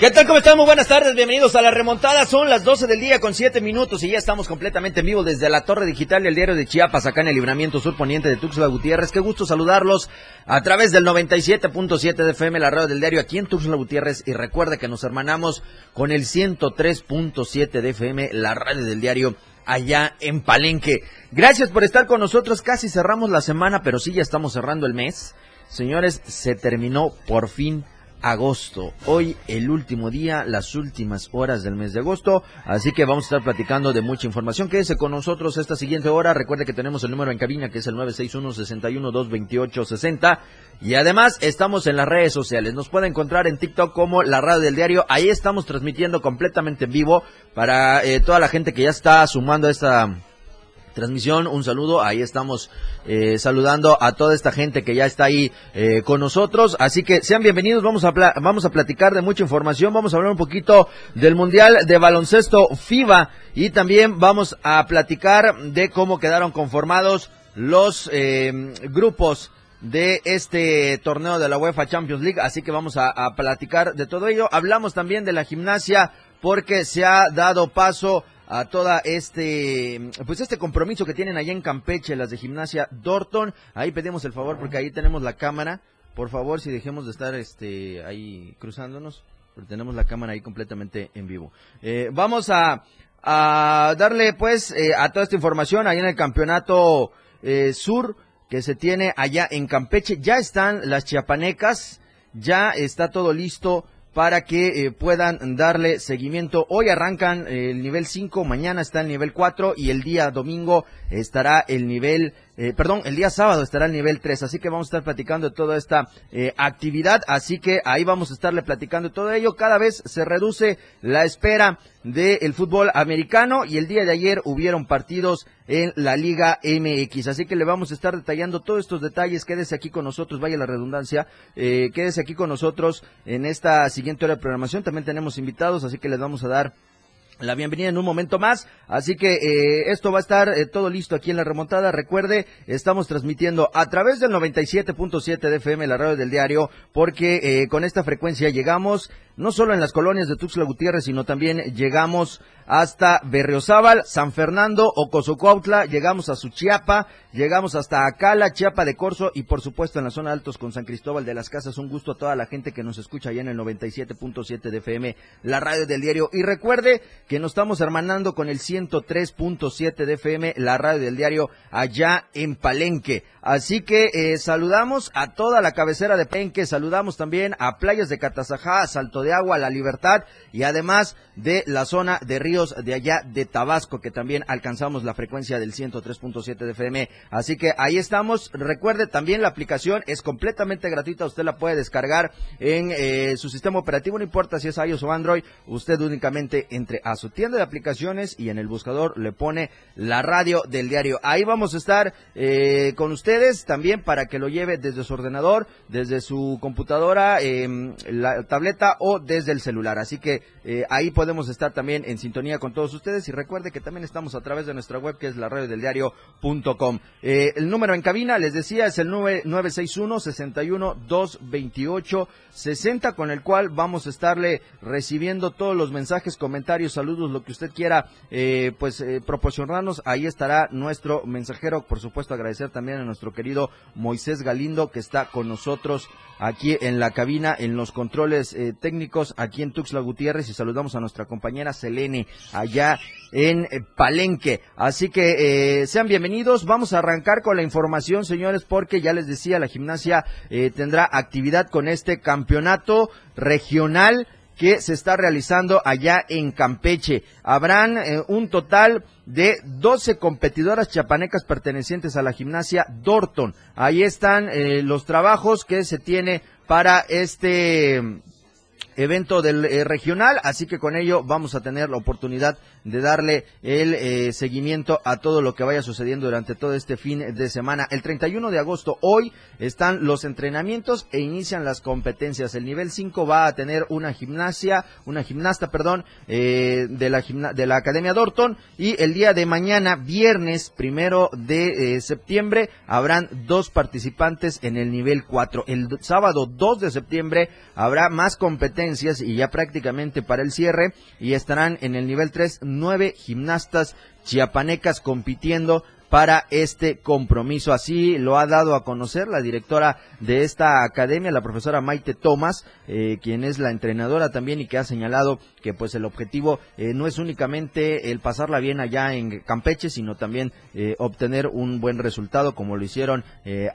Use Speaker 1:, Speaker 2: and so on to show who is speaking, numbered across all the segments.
Speaker 1: ¿Qué tal? ¿Cómo están? Muy buenas tardes, bienvenidos a la remontada. Son las 12 del día con 7 minutos y ya estamos completamente en vivo desde la Torre Digital del Diario de Chiapas, acá en el Libramiento Sur Poniente de Tuxtla Gutiérrez. Qué gusto saludarlos a través del 97.7 de FM, la radio del diario aquí en Tuxtla Gutiérrez. Y recuerde que nos hermanamos con el 103.7 de FM, la radio del diario allá en Palenque. Gracias por estar con nosotros. Casi cerramos la semana, pero sí ya estamos cerrando el mes. Señores, se terminó por fin agosto. Hoy el último día, las últimas horas del mes de agosto. Así que vamos a estar platicando de mucha información. Quédese con nosotros esta siguiente hora. Recuerde que tenemos el número en cabina que es el 961-61-228-60. Y además estamos en las redes sociales. Nos puede encontrar en TikTok como la radio del diario. Ahí estamos transmitiendo completamente en vivo para eh, toda la gente que ya está sumando a esta transmisión. Un saludo, ahí estamos eh, saludando a toda esta gente que ya está ahí eh, con nosotros. Así que sean bienvenidos, vamos a, vamos a platicar de mucha información, vamos a hablar un poquito del Mundial de Baloncesto FIBA y también vamos a platicar de cómo quedaron conformados los eh, grupos de este torneo de la UEFA Champions League, así que vamos a, a platicar de todo ello. Hablamos también de la gimnasia porque se ha dado paso a toda este pues este compromiso que tienen allá en Campeche las de gimnasia Dorton. Ahí pedimos el favor porque ahí tenemos la cámara. Por favor si dejemos de estar este ahí cruzándonos porque tenemos la cámara ahí completamente en vivo. Eh, vamos a, a darle pues eh, a toda esta información ahí en el campeonato eh, sur que se tiene allá en Campeche. Ya están las chiapanecas ya está todo listo para que eh, puedan darle seguimiento. Hoy arrancan eh, el nivel 5, mañana está el nivel 4 y el día domingo estará el nivel eh, perdón, el día sábado estará el nivel 3, así que vamos a estar platicando de toda esta eh, actividad, así que ahí vamos a estarle platicando de todo ello. Cada vez se reduce la espera del fútbol americano y el día de ayer hubieron partidos en la Liga MX, así que le vamos a estar detallando todos estos detalles. Quédese aquí con nosotros, vaya la redundancia, eh, quédese aquí con nosotros en esta siguiente hora de programación. También tenemos invitados, así que les vamos a dar la bienvenida en un momento más. Así que eh, esto va a estar eh, todo listo aquí en la remontada. Recuerde, estamos transmitiendo a través del 97.7 de FM, la radio del diario, porque eh, con esta frecuencia llegamos no solo en las colonias de Tuxtla Gutiérrez, sino también llegamos hasta Berriozábal, San Fernando, Ocosocuautla, llegamos a Suchiapa, llegamos hasta Acala, Chiapa de Corzo y por supuesto en la zona altos con San Cristóbal de las Casas. Un gusto a toda la gente que nos escucha allá en el 97.7 de FM, la radio del diario. Y recuerde que nos estamos hermanando con el 103.7 de FM, la radio del diario, allá en Palenque. Así que eh, saludamos a toda la cabecera de Palenque, saludamos también a Playas de Catazajá, Salto de agua, la libertad y además de la zona de ríos de allá de Tabasco, que también alcanzamos la frecuencia del 103.7 de FM. Así que ahí estamos. Recuerde también la aplicación es completamente gratuita. Usted la puede descargar en eh, su sistema operativo, no importa si es iOS o Android. Usted únicamente entre a su tienda de aplicaciones y en el buscador le pone la radio del diario. Ahí vamos a estar eh, con ustedes también para que lo lleve desde su ordenador, desde su computadora, em, la tableta o desde el celular. Así que eh, ahí podemos estar también en sintonía con todos ustedes y recuerde que también estamos a través de nuestra web que es la radio del diario.com. Eh, el número en cabina, les decía, es el 961 61 228 60 con el cual vamos a estarle recibiendo todos los mensajes, comentarios, saludos, lo que usted quiera eh, pues eh, proporcionarnos. Ahí estará nuestro mensajero, por supuesto agradecer también a nuestro querido Moisés Galindo que está con nosotros aquí en la cabina, en los controles eh, aquí en Tuxtla Gutiérrez y saludamos a nuestra compañera Selene allá en eh, Palenque. Así que eh, sean bienvenidos. Vamos a arrancar con la información, señores, porque ya les decía, la gimnasia tendrá actividad con este campeonato regional que se está realizando allá en Campeche. Habrán un total de 12 competidoras chapanecas pertenecientes a la gimnasia Dorton. Ahí están eh, los trabajos que se tiene para este evento del eh, regional, así que con ello vamos a tener la oportunidad de darle el eh, seguimiento a todo lo que vaya sucediendo durante todo este fin de semana. El 31 de agosto, hoy, están los entrenamientos e inician las competencias. El nivel 5 va a tener una gimnasia, una gimnasta, perdón, eh, de, la de la Academia Dorton y el día de mañana, viernes primero de septiembre, habrán dos participantes en el nivel 4. El sábado 2 de septiembre habrá más competencias y ya prácticamente para el cierre y estarán en el nivel 3 nueve gimnastas chiapanecas compitiendo para este compromiso. Así lo ha dado a conocer la directora de esta academia, la profesora Maite Tomás, eh, quien es la entrenadora también y que ha señalado que pues el objetivo eh, no es únicamente el pasarla bien allá en Campeche, sino también eh, obtener un buen resultado como lo hicieron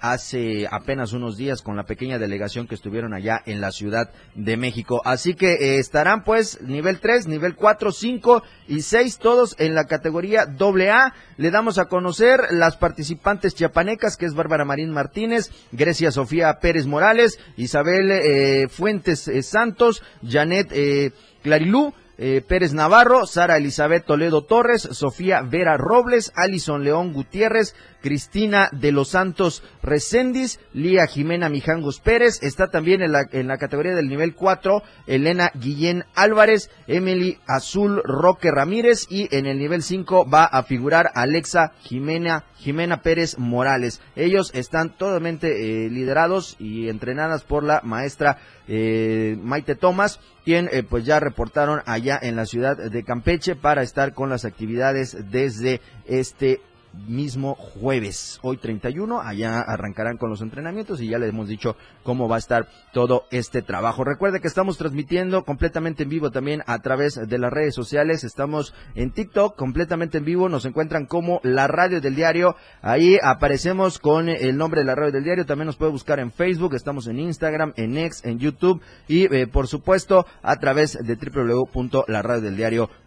Speaker 1: hace apenas unos días con la pequeña delegación que estuvieron allá en la Ciudad de México. Así que estarán pues nivel 3, nivel 4, 5 y 6 todos en la categoría AA. Le damos a conocer las participantes chiapanecas, que es Bárbara Marín Martínez, Grecia Sofía Pérez Morales, Isabel eh, Fuentes eh, Santos, Janet eh, Clarilú, Pérez Navarro, Sara Elizabeth Toledo Torres, Sofía Vera Robles, Alison León Gutiérrez, Cristina de los Santos Recendis, Lía Jimena Mijangos Pérez, está también en la, en la categoría del nivel 4, Elena Guillén Álvarez, Emily Azul Roque Ramírez y en el nivel 5 va a figurar Alexa Jimena, Jimena Pérez Morales. Ellos están totalmente eh, liderados y entrenadas por la maestra eh, Maite Tomás, quien eh, pues ya reportaron allá en la ciudad de Campeche para estar con las actividades desde este mismo jueves, hoy 31, allá arrancarán con los entrenamientos y ya les hemos dicho cómo va a estar todo este trabajo. Recuerde que estamos transmitiendo completamente en vivo también a través de las redes sociales, estamos en TikTok completamente en vivo, nos encuentran como la radio del diario, ahí aparecemos con el nombre de la radio del diario, también nos puede buscar en Facebook, estamos en Instagram, en X, en YouTube. Y eh, por supuesto a través de www.laradiodeldiario.com.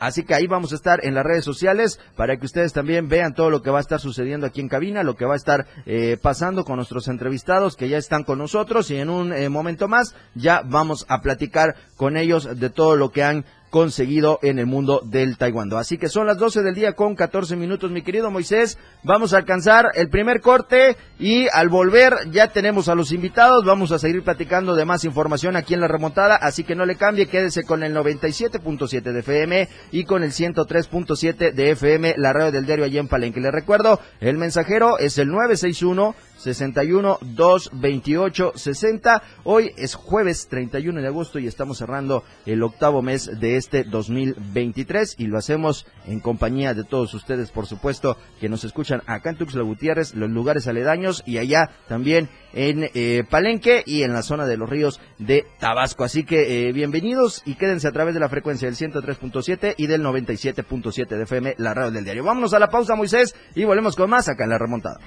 Speaker 1: Así que ahí vamos a estar en las redes sociales para que ustedes también vean todo lo que va a estar sucediendo aquí en cabina, lo que va a estar eh, pasando con nuestros entrevistados que ya están con nosotros y en un eh, momento más ya vamos a platicar con ellos de todo lo que han conseguido en el mundo del taekwondo. Así que son las 12 del día con 14 minutos, mi querido Moisés. Vamos a alcanzar el primer corte y al volver ya tenemos a los invitados. Vamos a seguir platicando de más información aquí en la remontada, así que no le cambie, quédese con el 97.7 de FM y con el 103.7 de FM, la radio del diario allí en Palenque. Le recuerdo, el mensajero es el 961 61 228 60. Hoy es jueves 31 de agosto y estamos cerrando el octavo mes de este 2023 y lo hacemos en compañía de todos ustedes, por supuesto, que nos escuchan acá en Tuxtla Gutiérrez, los lugares aledaños y allá también en eh, Palenque y en la zona de los ríos de Tabasco. Así que eh, bienvenidos y quédense a través de la frecuencia del 103.7 y del 97.7 de FM, la radio del diario. Vámonos a la pausa, Moisés, y volvemos con más acá en la remontada.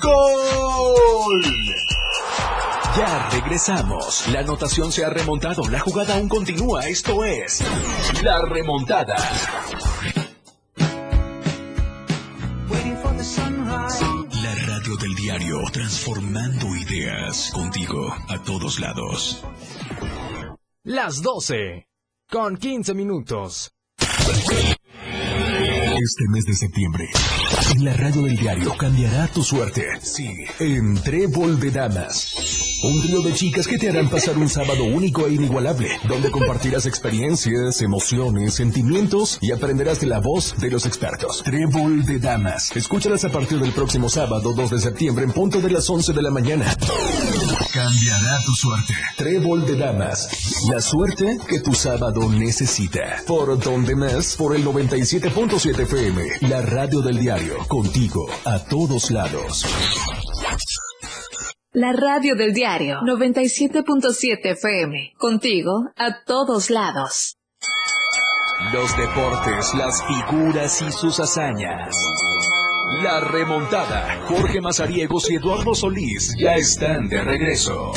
Speaker 2: ¡Gol! Ya regresamos. La anotación se ha remontado. La jugada aún continúa. Esto es La Remontada. La radio del diario, transformando ideas contigo a todos lados.
Speaker 3: Las 12, con 15 minutos.
Speaker 2: Este mes de septiembre, en la radio del diario cambiará tu suerte. Sí, en Trébol de Damas. Un río de chicas que te harán pasar un sábado único e inigualable, donde compartirás experiencias, emociones, sentimientos y aprenderás de la voz de los expertos. Trébol de Damas. Escúchalas a partir del próximo sábado 2 de septiembre en punto de las 11 de la mañana. Cambiará tu suerte. Trébol de Damas. La suerte que tu sábado necesita. Por donde más, por el 97.7 FM. La radio del diario. Contigo a todos lados.
Speaker 4: La radio del diario 97.7 FM. Contigo a todos lados.
Speaker 2: Los deportes, las figuras y sus hazañas. La remontada. Jorge Mazariegos y Eduardo Solís ya están de regreso.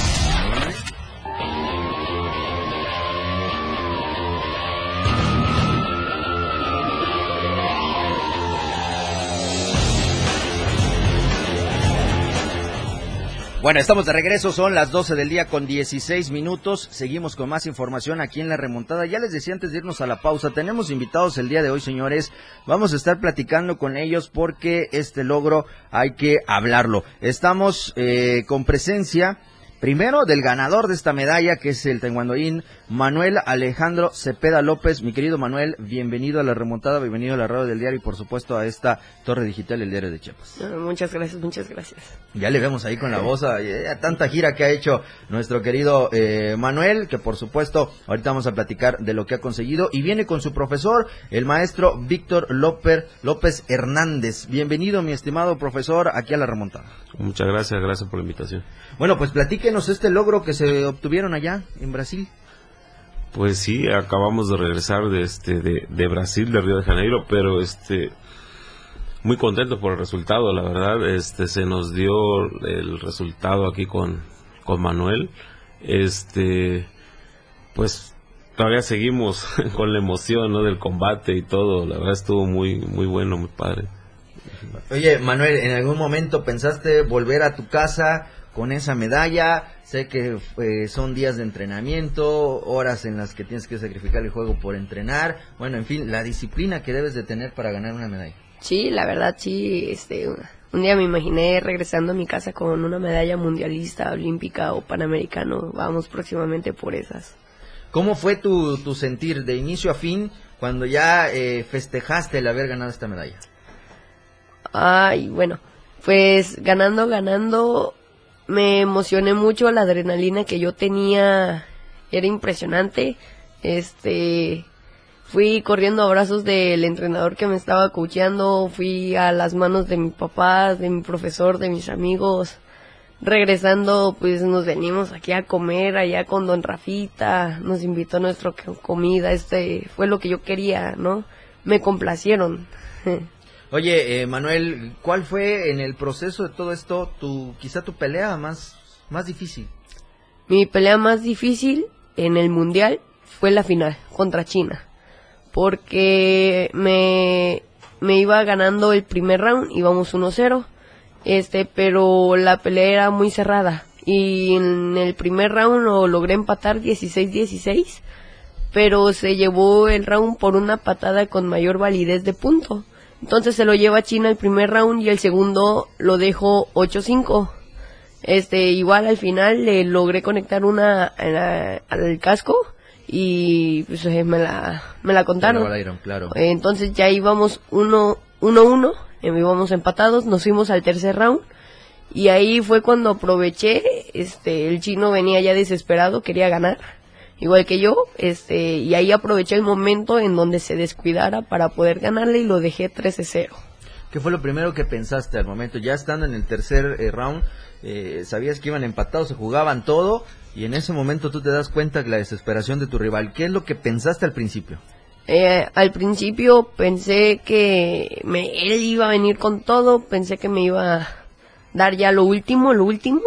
Speaker 1: Bueno, estamos de regreso, son las 12 del día con 16 minutos. Seguimos con más información aquí en la remontada. Ya les decía antes de irnos a la pausa, tenemos invitados el día de hoy, señores. Vamos a estar platicando con ellos porque este logro hay que hablarlo. Estamos eh, con presencia Primero del ganador de esta medalla, que es el taekwondoín Manuel Alejandro Cepeda López. Mi querido Manuel, bienvenido a la remontada, bienvenido a la radio del diario y por supuesto a esta torre digital, el diario de Chiapas.
Speaker 5: muchas gracias, muchas gracias.
Speaker 1: Ya le vemos ahí con la voz a, tanta gira que ha hecho nuestro querido eh, Manuel, que por supuesto ahorita vamos a platicar de lo que ha conseguido y viene con su profesor, el maestro Víctor López, López Hernández. Bienvenido, mi estimado profesor, aquí a la remontada.
Speaker 6: Muchas gracias, gracias por la invitación.
Speaker 1: Bueno, pues platíquenos este logro que se obtuvieron allá en Brasil.
Speaker 6: Pues sí, acabamos de regresar de este de, Brasil, de Río de Janeiro, pero este muy contento por el resultado, la verdad, este se nos dio el resultado aquí con con Manuel. Este pues todavía seguimos con la emoción, ¿no? del combate y todo, la verdad estuvo muy muy bueno, muy padre.
Speaker 1: Oye, Manuel, ¿en algún momento pensaste volver a tu casa con esa medalla. Sé que eh, son días de entrenamiento, horas en las que tienes que sacrificar el juego por entrenar. Bueno, en fin, la disciplina que debes de tener para ganar una medalla.
Speaker 5: Sí, la verdad sí. Este, un día me imaginé regresando a mi casa con una medalla mundialista, olímpica o panamericano. Vamos próximamente por esas.
Speaker 1: ¿Cómo fue tu, tu sentir de inicio a fin cuando ya eh, festejaste el haber ganado esta medalla?
Speaker 5: Ay, bueno, pues ganando, ganando, me emocioné mucho, la adrenalina que yo tenía era impresionante. Este, fui corriendo a brazos del entrenador que me estaba coacheando, fui a las manos de mi papá, de mi profesor, de mis amigos. Regresando, pues nos venimos aquí a comer allá con Don Rafita, nos invitó a nuestra comida, este fue lo que yo quería, ¿no? Me complacieron.
Speaker 1: Oye, eh, Manuel, ¿cuál fue en el proceso de todo esto tu, quizá tu pelea más, más difícil?
Speaker 5: Mi pelea más difícil en el mundial fue la final contra China, porque me, me iba ganando el primer round, íbamos 1-0, este, pero la pelea era muy cerrada y en el primer round lo logré empatar 16-16, pero se llevó el round por una patada con mayor validez de punto entonces se lo lleva a China el primer round y el segundo lo dejo 8-5. Este, igual al final le logré conectar una al casco y pues eh, me la me la contaron.
Speaker 1: claro.
Speaker 5: Entonces ya íbamos 1 1 1, íbamos empatados, nos fuimos al tercer round y ahí fue cuando aproveché, este el chino venía ya desesperado, quería ganar igual que yo, este, y ahí aproveché el momento en donde se descuidara para poder ganarle y lo dejé 13-0.
Speaker 1: ¿Qué fue lo primero que pensaste al momento? Ya estando en el tercer eh, round, eh, sabías que iban empatados, se jugaban todo, y en ese momento tú te das cuenta de la desesperación de tu rival. ¿Qué es lo que pensaste al principio?
Speaker 5: Eh, al principio pensé que me, él iba a venir con todo, pensé que me iba a dar ya lo último, lo último,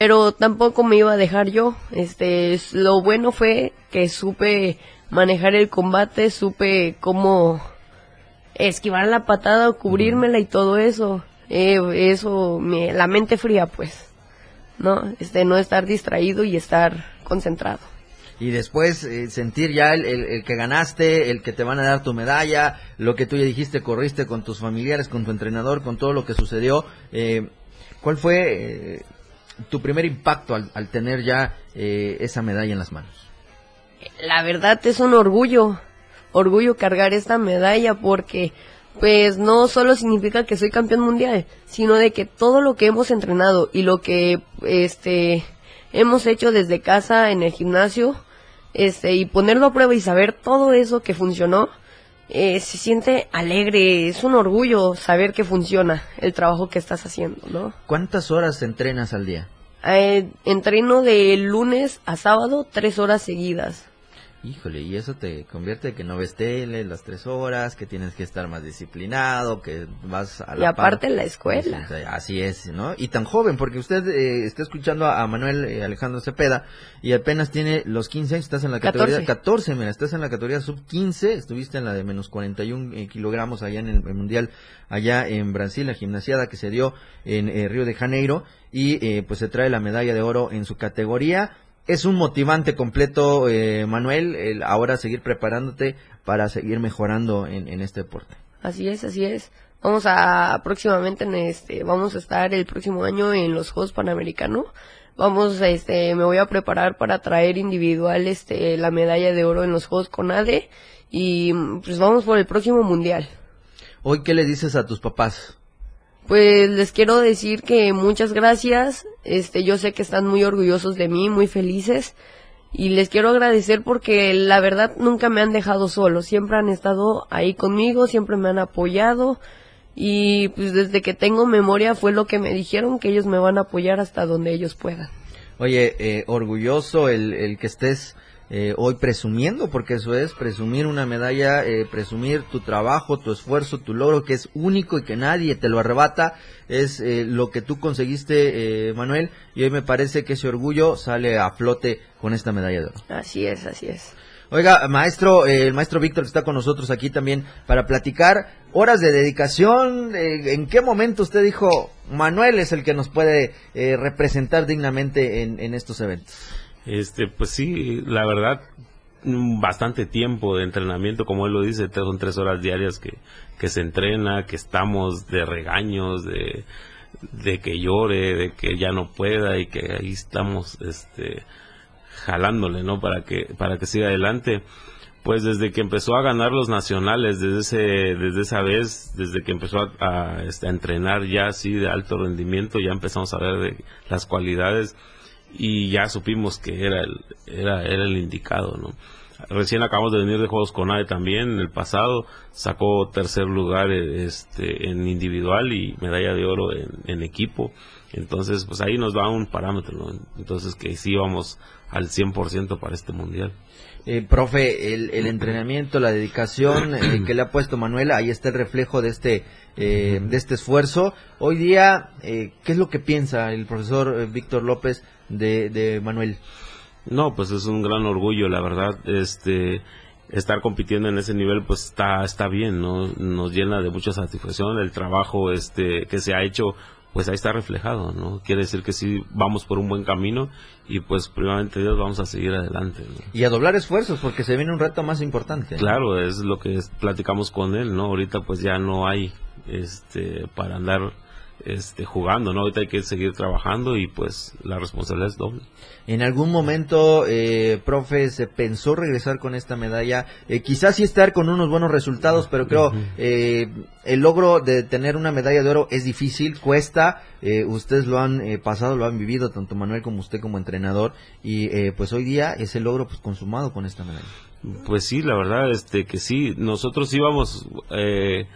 Speaker 5: pero tampoco me iba a dejar yo. Este, lo bueno fue que supe manejar el combate, supe cómo esquivar la patada o cubrírmela y todo eso. Eh, eso, me, la mente fría, pues, ¿no? Este, no estar distraído y estar concentrado.
Speaker 1: Y después eh, sentir ya el, que ganaste, el que te van a dar tu medalla, lo que tú ya dijiste, corriste con tus familiares, con tu entrenador, con todo lo que sucedió. Eh, ¿Cuál fue tu primer impacto al, tener ya eh, esa medalla en las manos?
Speaker 5: La verdad es un orgullo, orgullo cargar esta medalla porque pues no solo significa que soy campeón mundial, sino de que todo lo que hemos entrenado y lo que este hemos hecho desde casa en el gimnasio, este y ponerlo a prueba y saber todo eso que funcionó, eh, se siente alegre, es un orgullo saber que funciona el trabajo que estás haciendo, ¿no?
Speaker 1: ¿Cuántas horas entrenas al día?
Speaker 5: Eh, entreno de lunes a sábado tres horas seguidas.
Speaker 1: Híjole, y eso te convierte que no ves tele las tres horas, que tienes que estar más disciplinado, que vas a la
Speaker 5: Y aparte
Speaker 1: par.
Speaker 5: en la escuela.
Speaker 1: Así es, ¿no? Y tan joven, porque usted eh, está escuchando a, Manuel eh, Alejandro Cepeda y apenas tiene los 15 años, estás en la categoría
Speaker 5: 14.
Speaker 1: 14, mira, estás en la categoría sub 15, estuviste en la de menos 41 eh, kilogramos allá en el, el Mundial, allá en Brasil, la gimnasiada que se dio en eh, Río de Janeiro y eh, pues se trae la medalla de oro en su categoría. Es un motivante completo, eh, Manuel, el ahora seguir preparándote para seguir mejorando en, en este deporte.
Speaker 5: Así es, así es. Vamos a próximamente en este, vamos a estar el próximo año en los Juegos Panamericanos. Vamos, este, me voy a preparar para traer individual, este, la medalla de oro en los Juegos CONADE y pues vamos por el próximo mundial.
Speaker 1: Hoy, ¿qué le dices a tus papás?
Speaker 5: Pues les quiero decir que muchas gracias. Este, yo sé que están muy orgullosos de mí, muy felices. Y les quiero agradecer porque la verdad nunca me han dejado solo. Siempre han estado ahí conmigo, siempre me han apoyado. Y pues desde que tengo memoria fue lo que me dijeron que ellos me van a apoyar hasta donde ellos puedan.
Speaker 1: Oye, eh, orgulloso el, el que estés eh, hoy presumiendo, porque eso es, presumir una medalla, eh, presumir tu trabajo, tu esfuerzo, tu logro, que es único y que nadie te lo arrebata, es eh, lo que tú conseguiste, eh, Manuel, y hoy me parece que ese orgullo sale a flote con esta medalla de oro.
Speaker 5: Así es, así es.
Speaker 1: Oiga, maestro, eh, el maestro Víctor que está con nosotros aquí también para platicar horas de dedicación. eh, ¿En qué momento usted dijo, Manuel es el que nos puede eh, representar dignamente en, en estos eventos?
Speaker 6: Este, pues sí, la verdad, bastante tiempo de entrenamiento, como él lo dice, son tres horas diarias que, que se entrena, que estamos de regaños, de, de que llore, de que ya no pueda y que ahí estamos, este, jalándole, ¿no? Para que, para que siga adelante. Pues desde que empezó a ganar los nacionales, desde ese, desde esa vez, desde que empezó a, a, este, entrenar ya así de alto rendimiento, ya empezamos a ver de las cualidades y ya supimos que era el, era, era el indicado, ¿no? Recién acabamos de venir de Juegos con AE también, en el pasado, sacó tercer lugar este, en individual y medalla de oro en, en equipo. Entonces, pues ahí nos da un parámetro, ¿no? Entonces que sí vamos al 100% para este mundial.
Speaker 1: Eh, profe, el, el entrenamiento, la dedicación eh, que le ha puesto Manuel, ahí está el reflejo de este, eh, de este esfuerzo. Hoy día, eh, ¿qué es lo que piensa el profesor Víctor López de, de Manuel?
Speaker 6: No, pues es un gran orgullo, la verdad. Este, estar compitiendo en ese nivel, pues está, está bien, ¿no? Nos llena de mucha satisfacción. El trabajo, este, que se ha hecho, pues ahí está reflejado, ¿no? Quiere decir que sí vamos por un buen camino y pues primeramente Dios vamos a seguir adelante. ¿no?
Speaker 1: Y a doblar esfuerzos porque se viene un reto más importante.
Speaker 6: Claro, es lo que platicamos con él, ¿no? Ahorita pues ya no hay, este, para andar, este, jugando, ¿no? Ahorita hay que seguir trabajando y pues la responsabilidad es doble.
Speaker 1: En algún momento, eh, profe, se pensó regresar con esta medalla, eh, quizás sí estar con unos buenos resultados, pero creo eh, el logro de tener una medalla de oro es difícil, cuesta, eh, ustedes lo han pasado, lo han vivido, tanto Manuel como usted como entrenador, y eh, pues hoy día es el logro pues consumado con esta medalla.
Speaker 6: Pues sí, la verdad, este, que sí, nosotros íbamos, eh,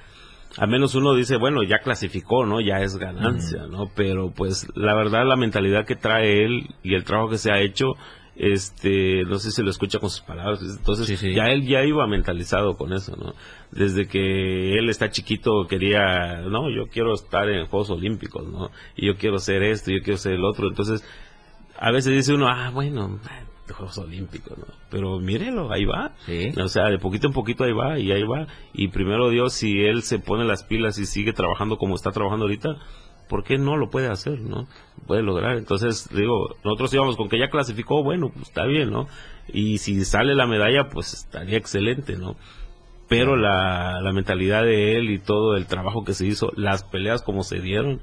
Speaker 6: al menos uno dice, bueno, ya clasificó, ¿no? Ya es ganancia, ¿no? Pero pues la verdad, la mentalidad que trae él y el trabajo que se ha hecho, este, no sé si lo escucha con sus palabras, entonces
Speaker 1: Sí, sí.
Speaker 6: ya él ya iba mentalizado con eso, ¿no? Desde que él está chiquito quería, no, yo quiero estar en Juegos Olímpicos, ¿no? Y yo quiero ser esto, yo quiero ser el otro, entonces a veces dice uno, ah, bueno, Juegos Olímpicos, ¿no? Pero mírelo, ahí va.
Speaker 1: Sí.
Speaker 6: O sea, de poquito en poquito ahí va y ahí va. Y primero Dios, si él se pone las pilas y sigue trabajando como está trabajando ahorita, ¿por qué no lo puede hacer, no? Puede lograr. Entonces, digo, nosotros íbamos con que ya clasificó, bueno, pues está bien, ¿no? Y si sale la medalla, pues estaría excelente, ¿no? Pero la, la mentalidad de él y todo el trabajo que se hizo, las peleas como se dieron,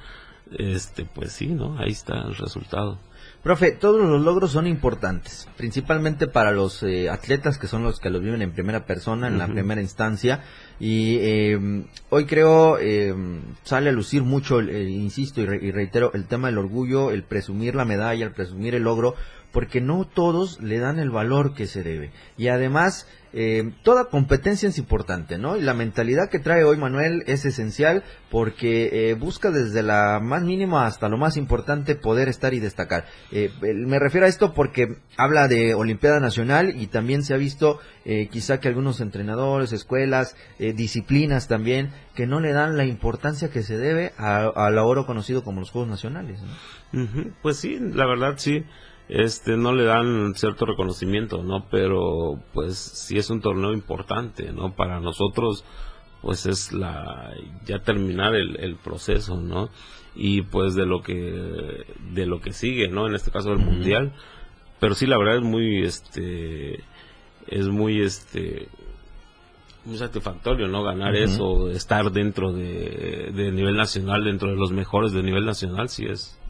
Speaker 6: este, pues sí, ¿no? Ahí está el resultado.
Speaker 1: Profe, todos los logros son importantes, principalmente para los eh, atletas que son los que los viven en primera persona, en la primera instancia. Y eh, hoy creo eh, sale a lucir mucho, insisto y, re- y reitero, el tema del orgullo, el presumir la medalla, el presumir el logro, porque no todos le dan el valor que se debe. Y además, eh, toda competencia es importante, ¿no? Y la mentalidad que trae hoy Manuel es esencial porque eh, busca desde la más mínima hasta lo más importante poder estar y destacar. Eh, me refiero a esto porque habla de Olimpiada Nacional y también se ha visto quizá que algunos entrenadores, escuelas, disciplinas también, que no le dan la importancia que se debe al oro conocido como los Juegos Nacionales.
Speaker 6: Pues sí, la verdad sí este no le dan cierto reconocimiento, ¿no? Pero pues sí es un torneo importante, ¿no? Para nosotros pues es la ya terminar el, proceso, ¿no? Y pues de lo que de lo que sigue, ¿no? En este caso el mundial, pero sí la verdad es muy este es muy este muy satisfactorio, ¿no? Ganar eso, estar dentro de, de nivel nacional, dentro de los mejores de nivel nacional, sí es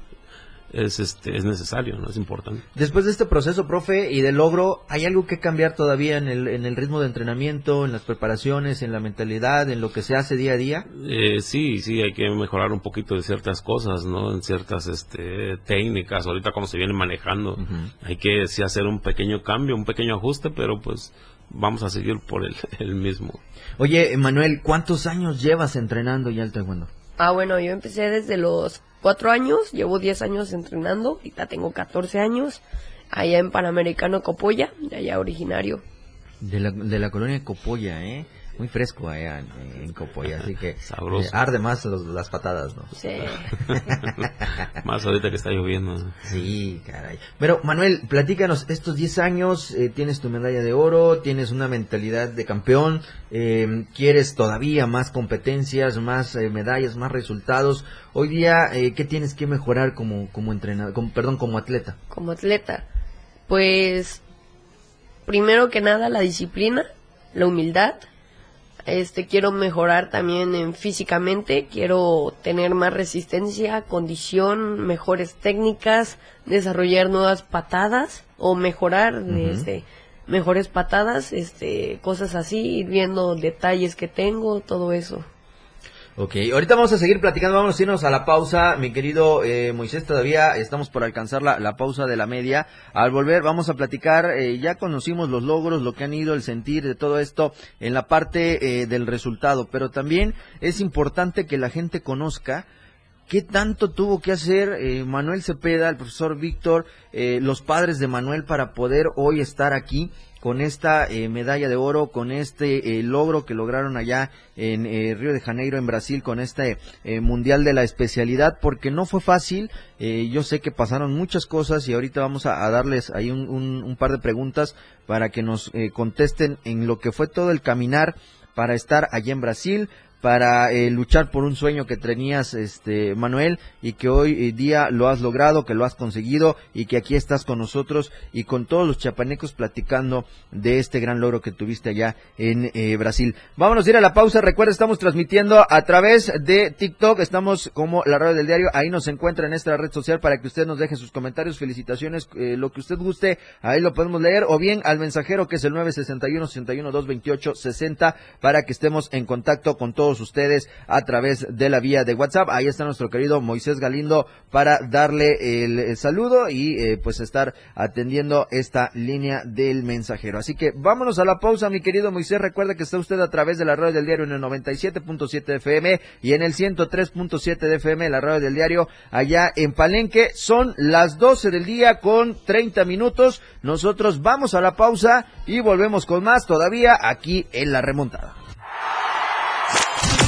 Speaker 6: es este es necesario, no es importante.
Speaker 1: Después de este proceso, profe, y de logro, ¿hay algo que cambiar todavía en el, en el ritmo de entrenamiento, en las preparaciones, en la mentalidad, en lo que se hace día a día?
Speaker 6: Eh, sí, sí, hay que mejorar un poquito de ciertas cosas, ¿no? En ciertas este, técnicas, ahorita como se viene manejando, hay que sí hacer un pequeño cambio, un pequeño ajuste, pero pues vamos a seguir por el, el mismo.
Speaker 1: Oye, Manuel, ¿cuántos años llevas entrenando ya el taekwondo?
Speaker 5: Ah, bueno, yo empecé desde los cuatro años, llevo diez años entrenando, ahorita tengo 14 años, allá en Panamericano Copolla, allá originario.
Speaker 1: De la, de la colonia Copolla, ¿eh? Muy fresco allá en, Copoya, así que eh, arde más las patadas, ¿no?
Speaker 5: Sí.
Speaker 6: más ahorita que está lloviendo.
Speaker 1: Sí, caray. Pero Manuel, platícanos, estos 10 años eh, tienes tu medalla de oro, tienes una mentalidad de campeón, eh, quieres todavía más competencias, más medallas, más resultados. Hoy día, ¿qué tienes que mejorar como, como entrenador, como, perdón, como atleta?
Speaker 5: Como atleta, pues primero que nada la disciplina, la humildad, este quiero mejorar también en físicamente, quiero tener más resistencia, condición, mejores técnicas, desarrollar nuevas patadas o mejorar este mejores patadas, este cosas así, ir viendo detalles que tengo, todo eso.
Speaker 1: Ok, ahorita vamos a seguir platicando, vamos a irnos a la pausa, mi querido eh, Moisés, todavía estamos por alcanzar la, la, pausa de la media. Al volver vamos a platicar, eh, ya conocimos los logros, lo que han ido, el sentir de todo esto en la parte eh, del resultado, pero también es importante que la gente conozca ¿Qué tanto tuvo que hacer eh, Manuel Cepeda, el profesor Víctor, eh, los padres de Manuel para poder hoy estar aquí con esta eh, medalla de oro, con este logro que lograron allá en Río de Janeiro, en Brasil, con este Mundial de la Especialidad? Porque no fue fácil, yo sé que pasaron muchas cosas y ahorita vamos a, darles ahí un, un, par de preguntas para que nos contesten en lo que fue todo el caminar para estar allá en Brasil, para eh, luchar por un sueño que tenías, este Manuel, y que hoy eh, día lo has logrado, que lo has conseguido y que aquí estás con nosotros y con todos los chapanecos platicando de este gran logro que tuviste allá en eh, Brasil. Vámonos a ir a la pausa. Recuerda, estamos transmitiendo a través de TikTok. Estamos como la radio del diario. Ahí nos encuentra en esta red social para que usted nos deje sus comentarios, felicitaciones, lo que usted guste. Ahí lo podemos leer o bien al mensajero que es el 961 61 228 60 para que estemos en contacto con todos ustedes a través de la vía de WhatsApp. Ahí está nuestro querido Moisés Galindo para darle el, saludo y eh, pues estar atendiendo esta línea del mensajero. Así que vámonos a la pausa, mi querido Moisés. Recuerda que está usted a través de la radio del diario en el 97.7 FM y en el 103.7 de FM, la radio del diario allá en Palenque. Son las 12 del día con 30 minutos. Nosotros vamos a la pausa y volvemos con más todavía aquí en la remontada.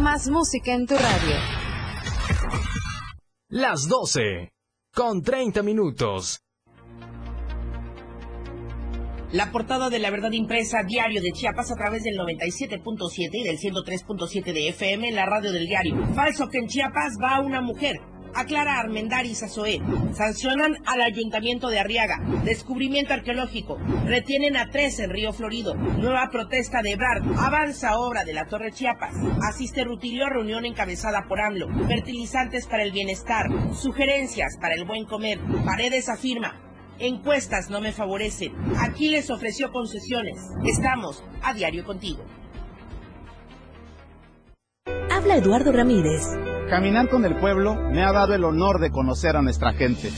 Speaker 4: Más música en tu radio.
Speaker 3: Las 12 con 30 minutos.
Speaker 7: La portada de la verdad impresa diario de Chiapas a través del 97.7 y del 103.7 de FM en la radio del diario. Falso que en Chiapas va una mujer. Aclara Armendáriz Azoé. Sancionan al ayuntamiento de Arriaga. Descubrimiento arqueológico. Retienen a tres en Río Florido. Nueva protesta de Ebrard. Avanza obra de la Torre Chiapas. Asiste Rutilio a reunión encabezada por AMLO. Fertilizantes para el bienestar. Sugerencias para el buen comer. Paredes afirma. Encuestas no me favorecen. Aquí les ofreció concesiones. Estamos a diario contigo.
Speaker 8: Habla Eduardo Ramírez.
Speaker 9: Caminar con el pueblo me ha dado el honor de conocer a nuestra gente,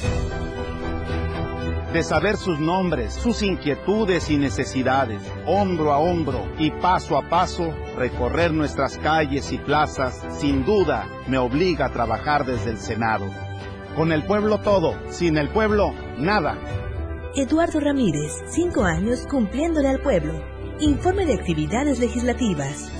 Speaker 9: de saber sus nombres, sus inquietudes y necesidades, hombro a hombro y paso a paso, recorrer nuestras calles y plazas, sin duda me obliga a trabajar desde el Senado. Con el pueblo todo, sin el pueblo nada.
Speaker 8: Eduardo Ramírez, cinco años cumpliéndole al pueblo. Informe de actividades legislativas.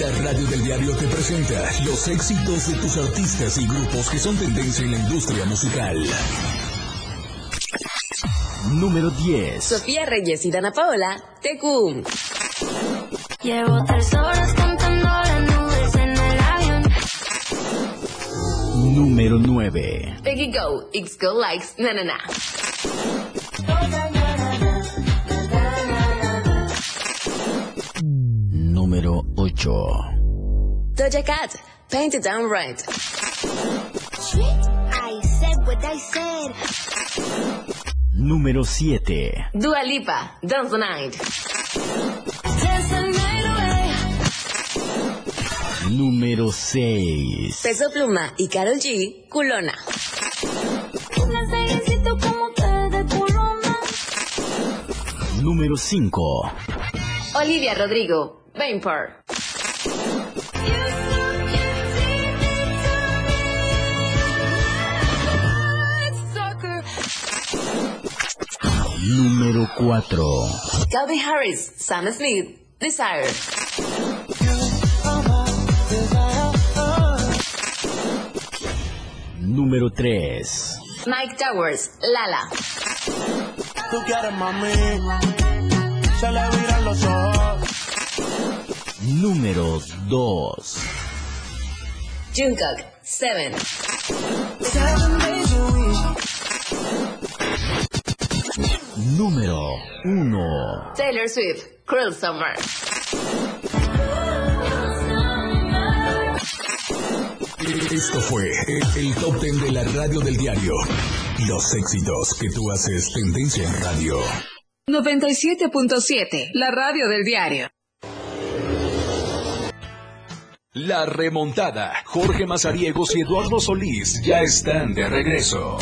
Speaker 2: La radio del diario te presenta los éxitos de tus artistas y grupos que son tendencia en la industria musical.
Speaker 10: Número 10.
Speaker 11: Sofía Reyes y Dana Paola, Tecum.
Speaker 12: Llevo tres horas contando las nubes en el avión.
Speaker 10: Número 9.
Speaker 11: Peggy Go, X Go Likes, na na na.
Speaker 10: Número 8.
Speaker 11: Doja Cat, Paint It Down Right.
Speaker 12: I said what I said.
Speaker 10: Número 7.
Speaker 11: Dua Lipa, Dance the Night.
Speaker 12: Dance the night away.
Speaker 10: Número 6.
Speaker 11: Peso Pluma y Carol G, Culona.
Speaker 10: Número 5.
Speaker 11: Olivia Rodrigo, Vampire.
Speaker 10: Número 4.
Speaker 11: Calvin Harris, Sam Smith, Desire.
Speaker 10: Número 3.
Speaker 11: Mike Towers, Lala.
Speaker 13: Tú quieres mami, se le viran los ojos.
Speaker 10: Número 2.
Speaker 11: Jungkook, Seven.
Speaker 10: Número 1.
Speaker 11: Taylor Swift, Cruel Summer.
Speaker 2: Esto fue el top 10 de la radio del diario. Los éxitos que tú haces tendencia en radio.
Speaker 4: 97.7, la radio del diario.
Speaker 2: La remontada. Jorge Mazariegos y Eduardo Solís ya están de regreso.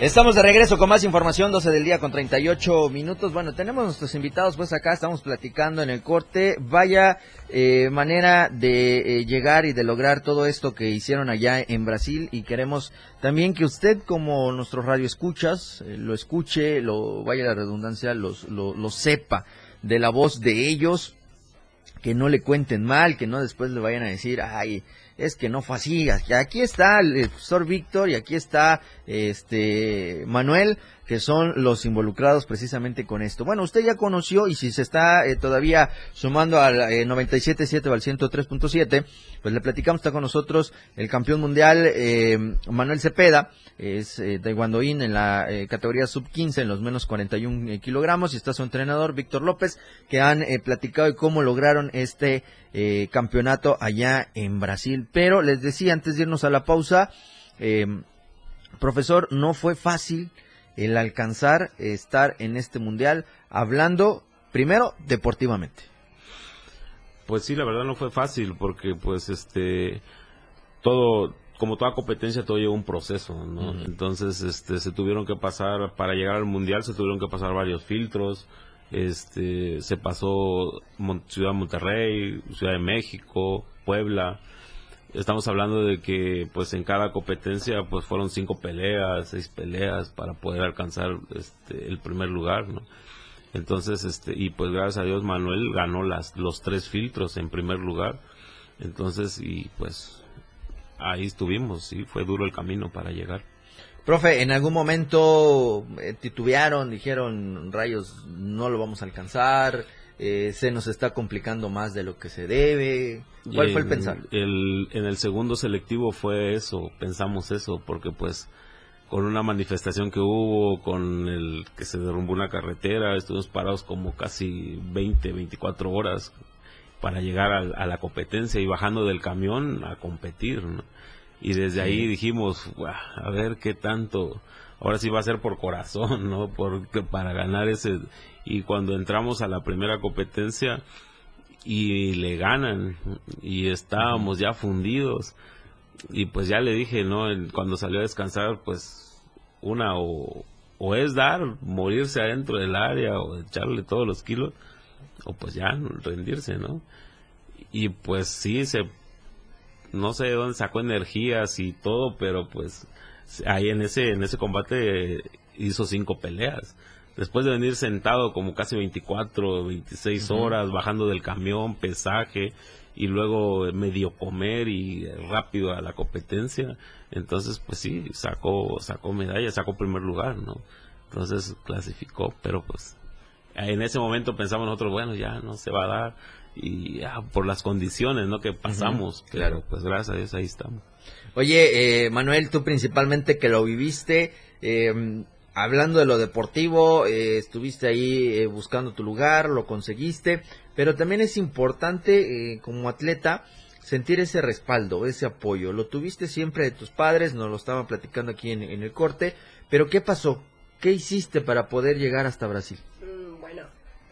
Speaker 1: Estamos de regreso con más información, 12 del día con 38 minutos. Bueno, tenemos nuestros invitados pues acá, estamos platicando en el corte. Vaya eh, manera de eh, llegar y de lograr todo esto que hicieron allá en Brasil y queremos también que usted como nuestro radio escuchas, eh, lo escuche, lo vaya la redundancia, los, lo, lo sepa de la voz de ellos, que no le cuenten mal, que no después le vayan a decir, ay, es que no fue así. Aquí está el profesor Víctor y aquí está este Manuel que son los involucrados precisamente con esto. Bueno, usted ya conoció y si se está eh, todavía sumando al eh, 97.7 o al 103.7, pues le platicamos, está con nosotros el campeón mundial eh, Manuel Cepeda, es eh, taekwondoín en la eh, categoría sub-15 en los menos 41 eh, kilogramos y está su entrenador Víctor López, que han platicado de cómo lograron este campeonato allá en Brasil. Pero les decía antes de irnos a la pausa, profesor, no fue fácil el alcanzar estar en este mundial hablando primero deportivamente.
Speaker 6: Pues sí, la verdad no fue fácil porque pues este todo como toda competencia todo lleva un proceso, ¿no? Entonces este se tuvieron que pasar para llegar al mundial se tuvieron que pasar varios filtros. Este se pasó Mon- Ciudad de Monterrey, Ciudad de México, Puebla. Estamos hablando de que pues en cada competencia pues fueron cinco peleas, seis peleas para poder alcanzar este el primer lugar, ¿no? Entonces, este, y pues gracias a Dios Manuel ganó las, los tres filtros en primer lugar. Entonces, y pues ahí estuvimos, sí, fue duro el camino para llegar.
Speaker 1: Profe, en algún momento eh, titubearon, dijeron, rayos, no lo vamos a alcanzar, eh, se nos está complicando más de lo que se debe. ¿Cuál
Speaker 6: Y
Speaker 1: fue el
Speaker 6: en-
Speaker 1: pensar?
Speaker 6: el- en el segundo selectivo fue eso, pensamos eso, porque pues con una manifestación que hubo, con el que se derrumbó una carretera, estuvimos parados como casi 20, 24 horas para llegar al- a, la competencia y bajando del camión a competir, ¿no? Y desde ahí dijimos, "Guau, a ver qué tanto, ahora sí va a ser por corazón, ¿no? Porque para ganar ese, y cuando entramos a la primera competencia, y le ganan y estábamos ya fundidos. Y pues ya le dije no cuando salió a descansar pues una o, es dar morirse adentro del área o echarle todos los kilos o pues ya rendirse no y pues sí se no sé de dónde sacó energías y todo pero pues ahí en ese en ese combate hizo cinco peleas después de venir sentado como casi 24, 26
Speaker 1: Ujú.
Speaker 6: horas, bajando del camión, pesaje, y luego medio comer y rápido a la competencia, entonces pues sí, sacó, sacó medalla, sacó primer lugar, ¿no? Entonces clasificó, pero pues en ese momento pensamos nosotros, bueno, ya no se va a dar, y ya, por las condiciones, ¿no? Que pasamos,
Speaker 1: claro.
Speaker 6: pues gracias a Dios ahí estamos.
Speaker 1: Oye, eh, Manuel, tú principalmente que lo viviste, eh, hablando de lo deportivo, eh, estuviste ahí eh, buscando tu lugar, lo conseguiste, pero también es importante eh, como atleta sentir ese respaldo, ese apoyo. Lo tuviste siempre de tus padres, nos lo estaban platicando aquí en, el corte, pero ¿qué pasó? ¿Qué hiciste para poder llegar hasta Brasil?
Speaker 5: bueno,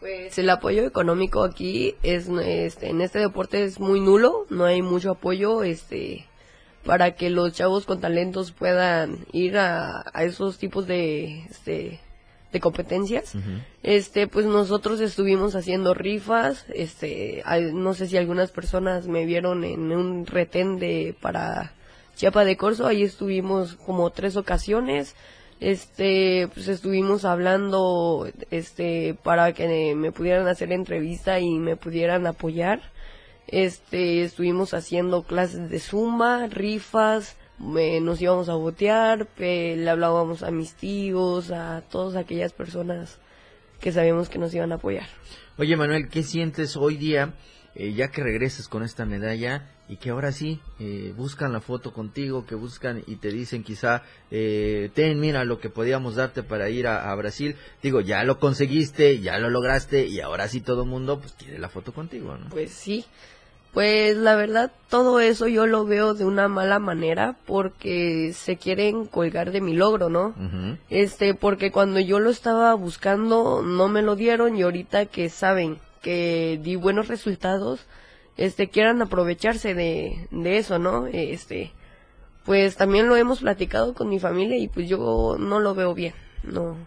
Speaker 5: pues el apoyo económico aquí es este, en este deporte es muy nulo, no hay mucho apoyo este para que los chavos con talentos puedan ir a, a esos tipos de este de competencias. Este, pues nosotros estuvimos haciendo rifas, este, no sé si algunas personas me vieron en un retén de para Chiapa de Corzo, ahí estuvimos como tres ocasiones, este, pues estuvimos hablando, este, para que me pudieran hacer entrevista y me pudieran apoyar, este, estuvimos haciendo clases de zumba, rifas, me- nos íbamos a botear, le hablábamos a mis tíos, a todas aquellas personas que sabíamos que nos iban a apoyar.
Speaker 1: Oye, Manuel, ¿qué sientes hoy día, eh, ya que regresas con esta medalla y que ahora sí eh, buscan la foto contigo, que buscan y te dicen quizá, eh, ten, mira lo que podíamos darte para ir a, a Brasil? Digo, ya lo conseguiste, ya lo lograste y ahora sí todo el mundo pues quiere la foto contigo, ¿no?
Speaker 5: Pues sí. Pues la verdad todo eso yo lo veo de una mala manera porque se quieren colgar de mi logro, ¿no? Este, porque cuando yo lo estaba buscando no me lo dieron y ahorita que saben que di buenos resultados, este, quieran aprovecharse de, de eso, ¿no? Este, pues también lo hemos platicado con mi familia y pues yo no lo veo bien, no.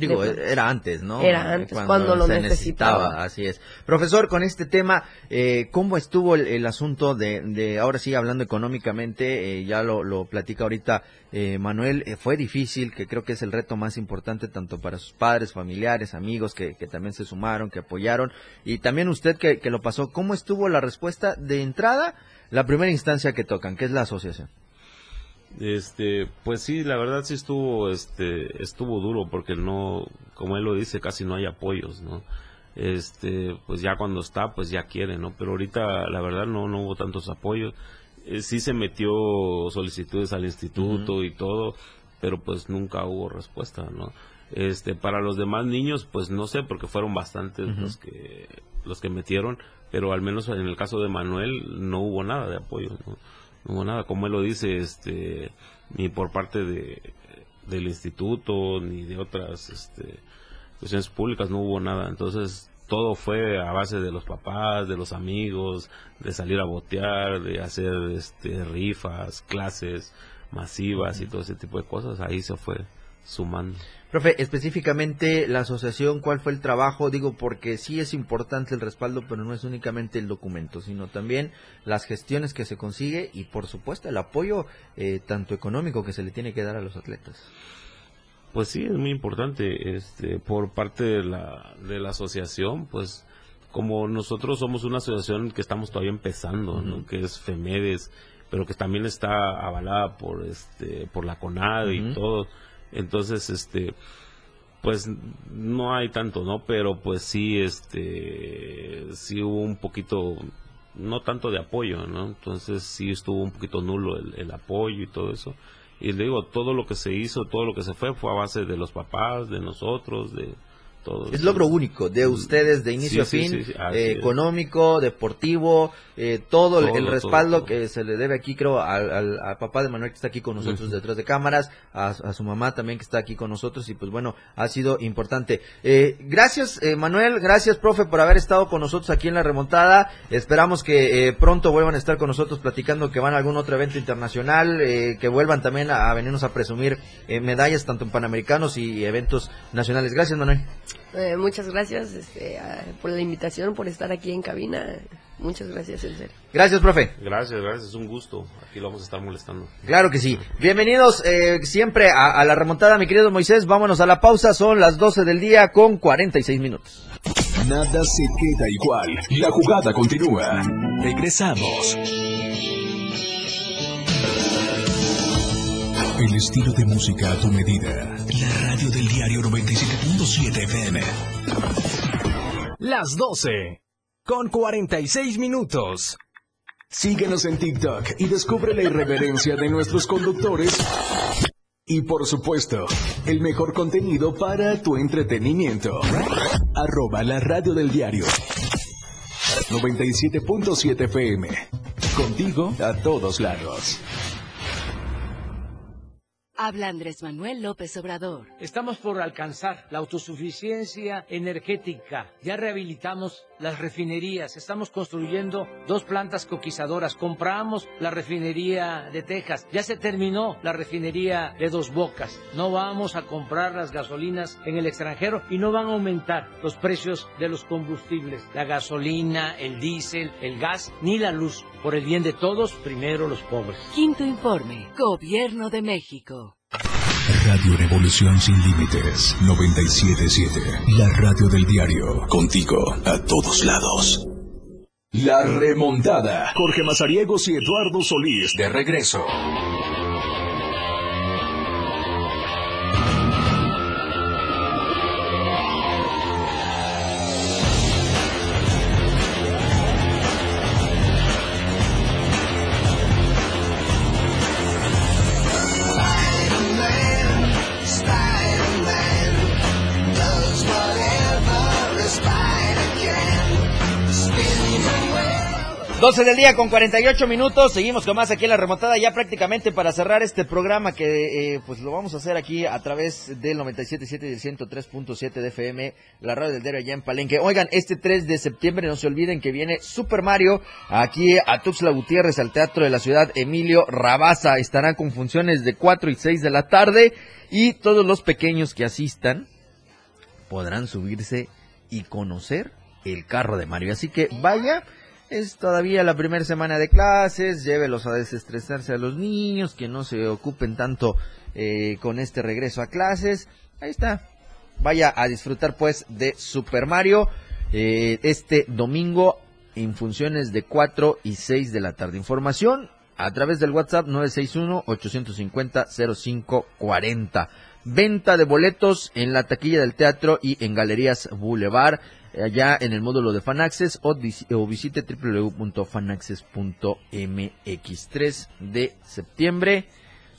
Speaker 1: Digo, era antes, ¿no?
Speaker 5: Era antes, cuando lo
Speaker 1: se
Speaker 5: necesitaba.
Speaker 1: Así es. Profesor, con este tema, eh, ¿cómo estuvo el, el asunto de, de, ahora sí, hablando económicamente, eh, ya lo, lo platica ahorita eh, Manuel, eh, fue difícil, que creo que es el reto más importante tanto para sus padres, familiares, amigos que, que también se sumaron, que apoyaron, y también usted que, que lo pasó, ¿cómo estuvo la respuesta de entrada? la primera instancia que tocan, que es la asociación.
Speaker 6: Este, pues sí, la verdad sí estuvo, este, estuvo duro porque no, como él lo dice, casi no hay apoyos, ¿no? Este, pues ya cuando está, pues ya quiere, ¿no? Pero ahorita, la verdad, no, no hubo tantos apoyos. Eh, sí se metió solicitudes al instituto y todo, pero pues nunca hubo respuesta, ¿no? Este, para los demás niños, pues no sé, porque fueron bastantes los que, los que metieron, pero al menos en el caso de Manuel no hubo nada de apoyo, ¿no? No hubo nada, como él lo dice, este, ni por parte de, del instituto, ni de otras, este, cuestiones públicas, no hubo nada, entonces todo fue a base de los papás, de los amigos, de salir a botear, de hacer, este, rifas, clases masivas y todo ese tipo de cosas, ahí se fue sumando.
Speaker 1: Profe, específicamente la asociación, ¿cuál fue el trabajo? Digo, porque sí es importante el respaldo, pero no es únicamente el documento, sino también las gestiones que se consigue y, por supuesto, el apoyo eh, tanto económico que se le tiene que dar a los atletas.
Speaker 6: Pues sí, es muy importante. Este, por parte de la, de la asociación, pues como nosotros somos una asociación que estamos todavía empezando, ¿no? que es FEMEDES, pero que también está avalada por este por la CONAD y todo. Entonces, este pues no hay tanto, ¿no? Pero pues sí este sí hubo un poquito no tanto de apoyo, ¿no? Entonces sí estuvo un poquito nulo el, apoyo y todo eso. Y le digo, todo lo que se hizo, todo lo que se fue fue a base de los papás, de nosotros, de
Speaker 1: Es logro único de ustedes de inicio
Speaker 6: Sí,
Speaker 1: a fin,
Speaker 6: sí, sí, así
Speaker 1: eh, económico, deportivo, eh, todo, el- respaldo
Speaker 6: todo,
Speaker 1: que se le debe aquí, creo, al, al- al papá de Manuel que está aquí con nosotros detrás de cámaras, a, a su mamá también que está aquí con nosotros y pues bueno, ha sido importante. Eh, gracias eh, Manuel, gracias profe por haber estado con nosotros aquí en la remontada. Esperamos que eh, pronto vuelvan a estar con nosotros platicando que van a algún otro evento internacional, eh, que vuelvan también a, a venirnos a presumir eh, medallas tanto en Panamericanos y eventos nacionales. Gracias Manuel.
Speaker 5: Eh, muchas gracias este, a- por la invitación, por estar aquí en cabina. Muchas gracias, en serio.
Speaker 1: Gracias profe.
Speaker 6: Gracias, gracias, es un gusto. Aquí lo vamos a estar molestando.
Speaker 1: Claro que sí. Bienvenidos eh, siempre a, a la remontada, mi querido Moisés. Vámonos a la pausa. Son las 12 del día con 46 minutos.
Speaker 2: Nada se queda igual. La jugada continúa. Regresamos. El estilo de música a tu medida. La radio del diario 97.7 FM.
Speaker 3: Las 12 con 46 minutos.
Speaker 2: Síguenos en TikTok y descubre la irreverencia de nuestros conductores. Y por supuesto, el mejor contenido para tu entretenimiento. Arroba la radio del diario. 97.7 FM. Contigo a todos lados.
Speaker 14: Habla Andrés Manuel López Obrador.
Speaker 15: Estamos por alcanzar la autosuficiencia energética. Ya rehabilitamos las refinerías. Estamos construyendo dos plantas coquizadoras. Compramos la refinería de Texas. Ya se terminó la refinería de Dos Bocas. No vamos a comprar las gasolinas en el extranjero y no van a aumentar los precios de los combustibles. La gasolina, el diésel, el gas, ni la luz. Por el bien de todos, primero los pobres.
Speaker 14: Quinto informe. Gobierno de México.
Speaker 2: Radio Revolución Sin Límites 977. La radio del diario. Contigo a todos lados. La remontada. Jorge Mazariegos y Eduardo Solís de regreso.
Speaker 1: 12 del día con 48 minutos. Seguimos con más aquí en la remontada. Ya prácticamente para cerrar este programa que eh, pues lo vamos a hacer aquí a través del 97.7 y del 103.7 de FM, la radio del diario allá en Palenque. Oigan, este 3 de septiembre no se olviden que viene Super Mario aquí a Tuxtla Gutiérrez al Teatro de la Ciudad Emilio Rabaza. Estarán con funciones de 4 y 6 de la tarde y todos los pequeños que asistan podrán subirse y conocer el carro de Mario. Así que vaya, es todavía la primera semana de clases, llévelos a desestresarse a los niños, que no se ocupen tanto eh, con este regreso a clases. Ahí está. Vaya a disfrutar pues de Super Mario eh, este domingo en funciones de 4 y 6 de la tarde. Información a través del WhatsApp 961-850-0540. Venta de boletos en la taquilla del teatro y en Galerías Boulevard, allá en el módulo de Fanaxes o, o visite www.fanaxes.mx 3 de septiembre.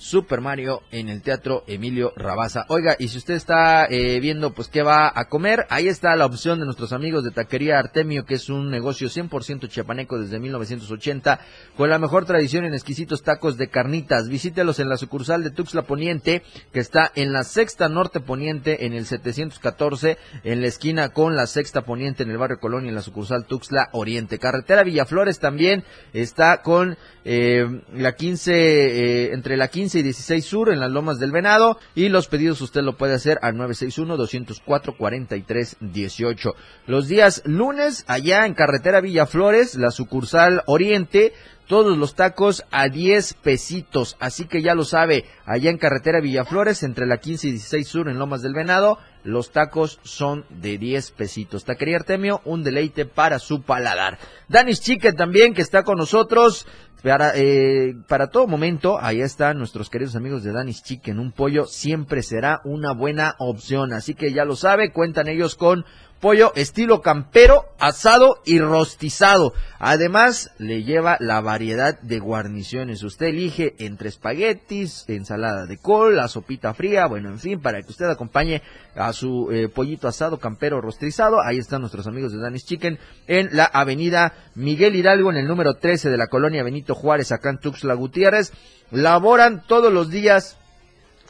Speaker 1: Super Mario en el Teatro Emilio Rabaza. Oiga, y si usted está eh, viendo pues qué va a comer, ahí está la opción de nuestros amigos de Taquería Artemio, que es un negocio 100% chiapaneco desde 1980, con la mejor tradición en exquisitos tacos de carnitas. Visítelos en la sucursal de Tuxtla Poniente, que está en la Sexta Norte Poniente, en el 714, en la esquina con la Sexta Poniente, en el barrio Colonia, en la sucursal Tuxtla Oriente. Carretera Villaflores también está con eh, la 15, eh, entre la 15 y 16 Sur en las Lomas del Venado y los pedidos usted lo puede hacer al 961-204-4318. Los días lunes allá en Carretera Villaflores, la sucursal Oriente, todos los tacos a 10 pesitos, así que ya lo sabe, allá en Carretera Villaflores, entre la 15 y 16 Sur en Lomas del Venado, los tacos son de 10 pesitos. Taquería Artemio, un deleite para su paladar. Danis Chique también, que está con nosotros. Para, eh, para todo momento, ahí están nuestros queridos amigos de Danis Chicken. Un pollo siempre será una buena opción. Así que ya lo sabe, cuentan ellos con pollo estilo campero, asado y rostizado. Además, le lleva la variedad de guarniciones. Usted elige entre espaguetis, ensalada de col, la sopita fría, bueno, en fin, para que usted acompañe a su eh, pollito asado campero rostizado. Ahí están nuestros amigos de Danis Chicken en la avenida Miguel Hidalgo, en el número 13 de la colonia Benito Juárez, acá en Tuxtla Gutiérrez. Laboran todos los días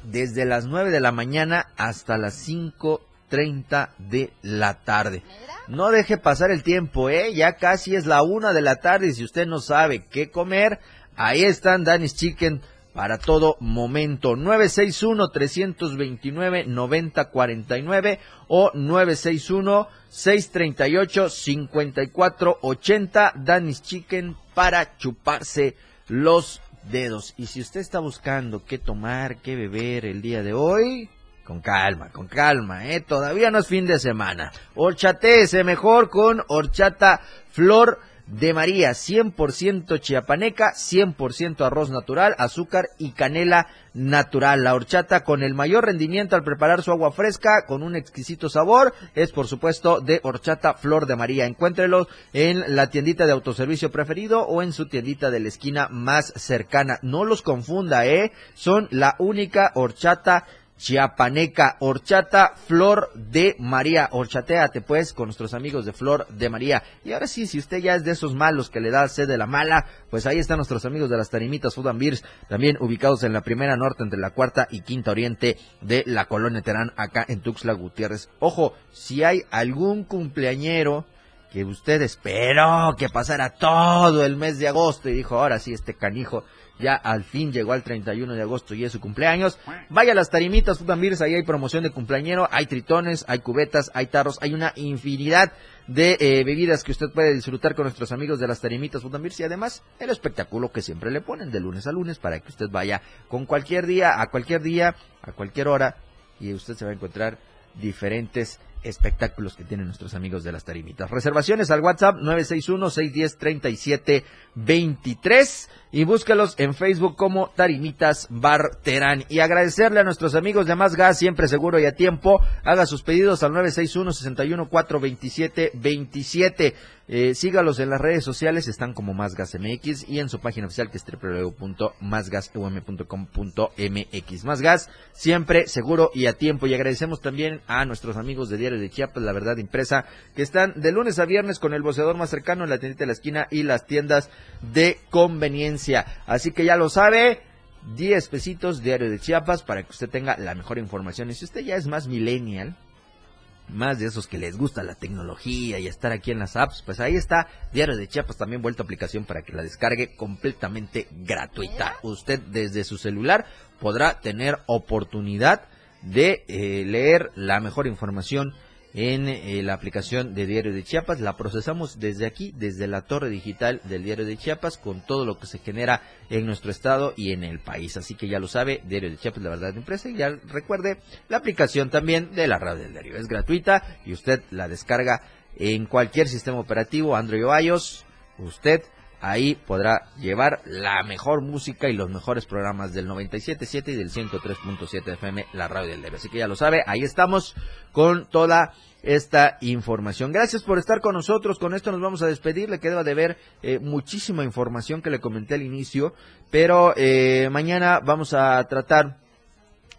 Speaker 1: desde las 9 de la mañana hasta las 5 30 de la tarde. No deje pasar el tiempo, ¿eh? Ya casi es la una de la tarde y si usted no sabe qué comer, ahí están Danis Chicken para todo momento. 961-329-9049 o 961-638-5480. Danis Chicken para chuparse los dedos. Y si usted está buscando qué tomar, qué beber el día de hoy, con calma, con calma, ¿eh? Todavía no es fin de semana. Horchateese mejor con horchata flor de María, 100% chiapaneca, 100% arroz natural, azúcar y canela natural. La horchata con el mayor rendimiento al preparar su agua fresca con un exquisito sabor es por supuesto de horchata flor de María. Encuéntrelo en la tiendita de autoservicio preferido o en su tiendita de la esquina más cercana. No los confunda, ¿eh? Son la única horchata chiapaneca, horchata Flor de María. Horchateate pues con nuestros amigos de Flor de María. Y ahora sí, si usted ya es de esos malos que le da sed de la mala, pues ahí están nuestros amigos de las Tarimitas Food también ubicados en la primera norte entre la cuarta y quinta oriente de la colonia Terán, acá en Tuxtla Gutiérrez. Ojo, si hay algún cumpleañero que usted esperó que pasara todo el mes de agosto y dijo, ahora sí, este canijo ya al fin llegó al 31 de agosto y es su cumpleaños. Vaya a las tarimitas Food ahí hay promoción de cumpleañero, hay tritones, hay cubetas, hay tarros, hay una infinidad de eh, bebidas que usted puede disfrutar con nuestros amigos de las tarimitas Food and Beers y además el espectáculo que siempre le ponen de lunes a lunes para que usted vaya con cualquier día, a cualquier día, a cualquier hora y usted se va a encontrar diferentes espectáculos que tienen nuestros amigos de las tarimitas. Reservaciones al WhatsApp 961-610-3723 y búscalos en Facebook como Tarimitas Bar Terán. Y agradecerle a nuestros amigos de Más Gas, siempre seguro y a tiempo. Haga sus pedidos al 961-61-427-27. Eh, sígalos en las redes sociales, están como Más Gas MX y en su página oficial que es www.másgasum.com.mx. Más Gas, siempre seguro y a tiempo. Y agradecemos también a nuestros amigos de Diario de Chiapas, La Verdad Impresa, que están de lunes a viernes con el boceador más cercano en la tiendita de la esquina y las tiendas de conveniencia. Así que ya lo sabe. 10 pesitos diario de Chiapas para que usted tenga la mejor información. Y si usted ya es más millennial, más de esos que les gusta la tecnología y estar aquí en las apps, pues ahí está Diario de Chiapas también vuelta aplicación para que la descargue completamente gratuita. Usted desde su celular podrá tener oportunidad de eh, leer la mejor información en eh, la aplicación de Diario de Chiapas. La procesamos desde aquí, desde la torre digital del Diario de Chiapas, con todo lo que se genera en nuestro estado y en el país. Así que ya lo sabe, Diario de Chiapas, la verdad impresa. Y ya recuerde, la aplicación también de la radio del diario es gratuita y usted la descarga en cualquier sistema operativo, Android o iOS, usted ahí podrá llevar la mejor música y los mejores programas del 97.7 y del 103.7 FM, la radio del Debe. Así que ya lo sabe, ahí estamos con toda esta información. Gracias por estar con nosotros. Con esto nos vamos a despedir. Le queda de ver eh, muchísima información que le comenté al inicio, pero eh, mañana vamos a tratar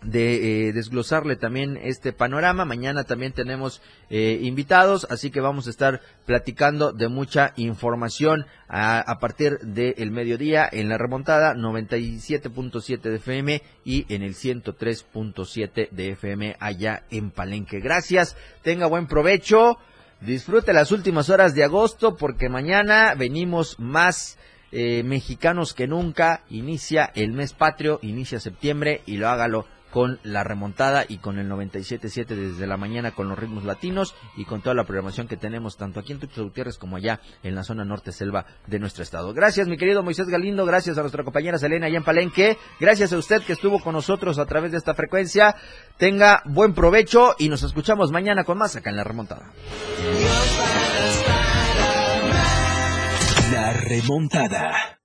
Speaker 1: de eh, desglosarle también este panorama. Mañana también tenemos eh, invitados, así que vamos a estar platicando de mucha información a, partir del mediodía en la remontada 97.7 de FM y en el 103.7 de FM allá en Palenque. Gracias, tenga buen provecho, disfrute las últimas horas de agosto porque mañana venimos más eh, mexicanos que nunca. Inicia el mes patrio, inicia septiembre y lo hágalo con la remontada y con el 97.7 desde la mañana con los ritmos latinos y con toda la programación que tenemos tanto aquí en Tuxtla Gutiérrez como allá en la zona norte selva de nuestro estado. Gracias mi querido Moisés Galindo, gracias a nuestra compañera Selena allá en Palenque, gracias a usted que estuvo con nosotros a través de esta frecuencia. Tenga buen provecho y nos escuchamos mañana con más acá en la remontada.
Speaker 2: La remontada.